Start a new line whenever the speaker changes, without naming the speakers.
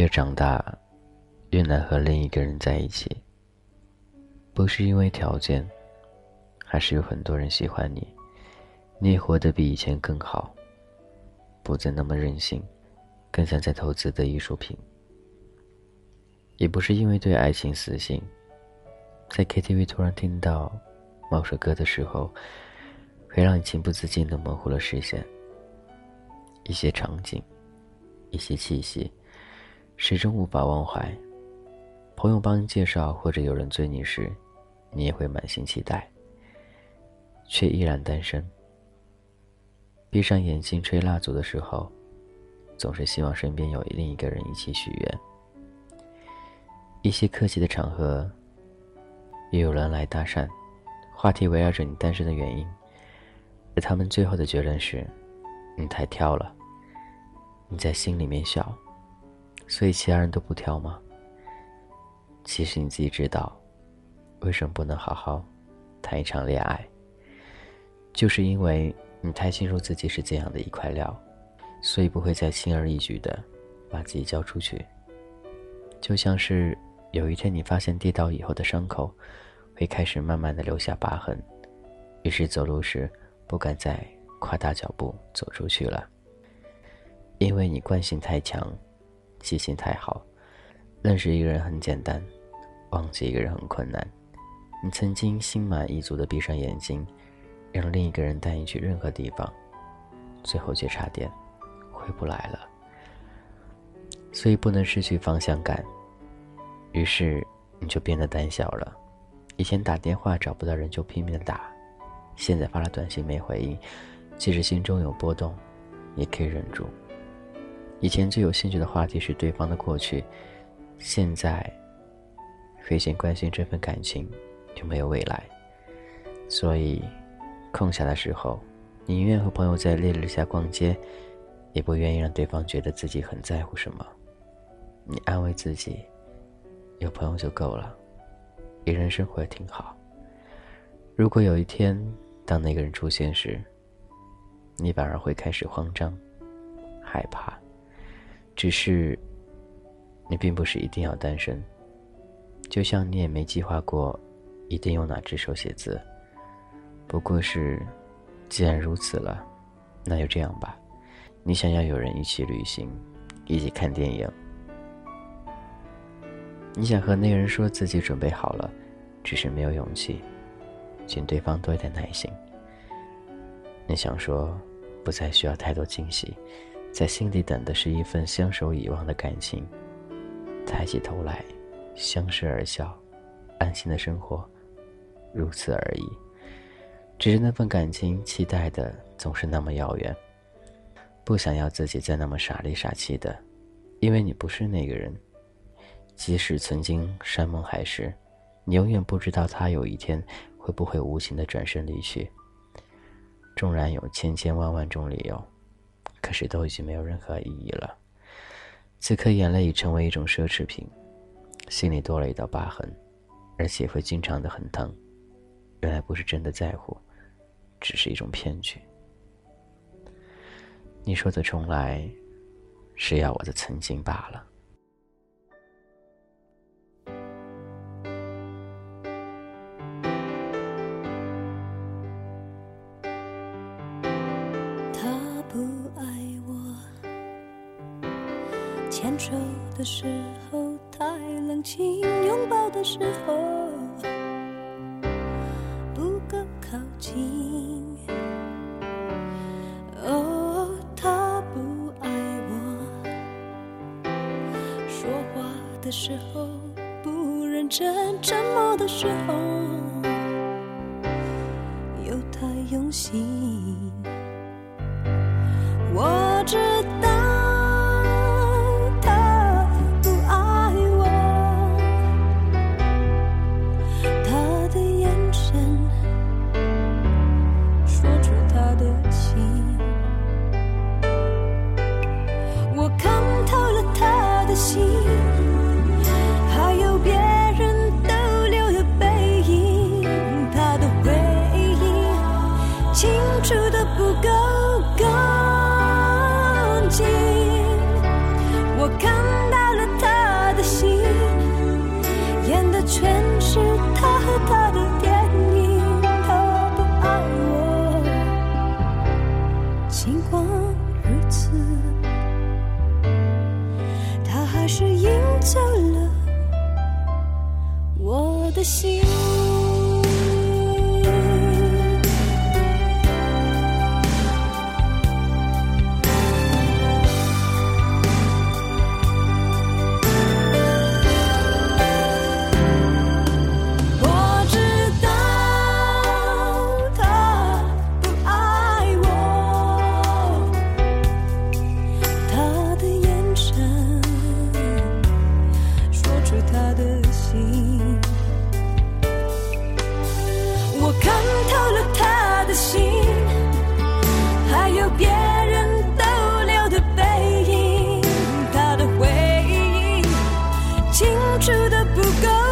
越长大，越难和另一个人在一起。不是因为条件，还是有很多人喜欢你，你也活得比以前更好，不再那么任性，更像在投资的艺术品。也不是因为对爱情死心，在 KTV 突然听到某首歌的时候，会让你情不自禁的模糊了视线。一些场景，一些气息。始终无法忘怀。朋友帮你介绍，或者有人追你时，你也会满心期待，却依然单身。闭上眼睛吹蜡烛的时候，总是希望身边有另一个人一起许愿。一些客气的场合，也有人来搭讪，话题围绕着你单身的原因，而他们最后的结论是：你太挑了。你在心里面笑。所以其他人都不挑吗？其实你自己知道，为什么不能好好谈一场恋爱？就是因为你太清楚自己是怎样的一块料，所以不会再轻而易举的把自己交出去。就像是有一天你发现跌倒以后的伤口会开始慢慢的留下疤痕，于是走路时不敢再跨大脚步走出去了，因为你惯性太强。记性太好，认识一个人很简单，忘记一个人很困难。你曾经心满意足的闭上眼睛，让另一个人带你去任何地方，最后却差点回不来了。所以不能失去方向感，于是你就变得胆小了。以前打电话找不到人就拼命的打，现在发了短信没回应，即使心中有波动，也可以忍住。以前最有兴趣的话题是对方的过去，现在，会先关心这份感情有没有未来。所以，空下的时候，宁愿和朋友在烈日下逛街，也不愿意让对方觉得自己很在乎什么。你安慰自己，有朋友就够了，一人生活也挺好。如果有一天，当那个人出现时，你反而会开始慌张、害怕。只是，你并不是一定要单身，就像你也没计划过，一定用哪只手写字。不过是，既然如此了，那就这样吧。你想要有人一起旅行，一起看电影。你想和那个人说自己准备好了，只是没有勇气，请对方多一点耐心。你想说，不再需要太多惊喜。在心底等的是一份相守以忘的感情，抬起头来，相视而笑，安心的生活，如此而已。只是那份感情期待的总是那么遥远，不想要自己再那么傻里傻气的，因为你不是那个人。即使曾经山盟海誓，你永远不知道他有一天会不会无情的转身离去。纵然有千千万万种理由。可是都已经没有任何意义了。此刻，眼泪已成为一种奢侈品，心里多了一道疤痕，而且会经常的很疼。原来不是真的在乎，只是一种骗局。你说的重来，是要我的曾经罢了。
牵手的时候太冷清，拥抱的时候不够靠近。哦，他不爱我，说话的时候不认真，沉默的时候又太用心。的心。付出的不够。